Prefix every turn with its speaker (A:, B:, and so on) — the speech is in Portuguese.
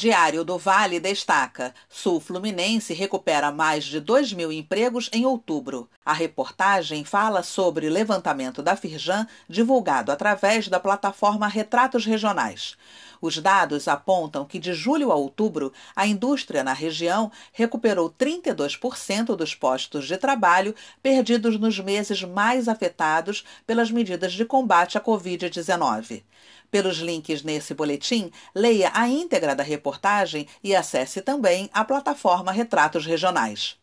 A: Diário do Vale destaca: Sul Fluminense recupera mais de 2 mil empregos em outubro. A reportagem fala sobre levantamento da Firjan divulgado através da plataforma Retratos Regionais. Os dados apontam que de julho a outubro, a indústria na região recuperou 32% dos postos de trabalho perdidos nos meses mais afetados pelas medidas de combate à Covid-19. Pelos links nesse boletim, leia a íntegra da reportagem e acesse também a plataforma Retratos Regionais.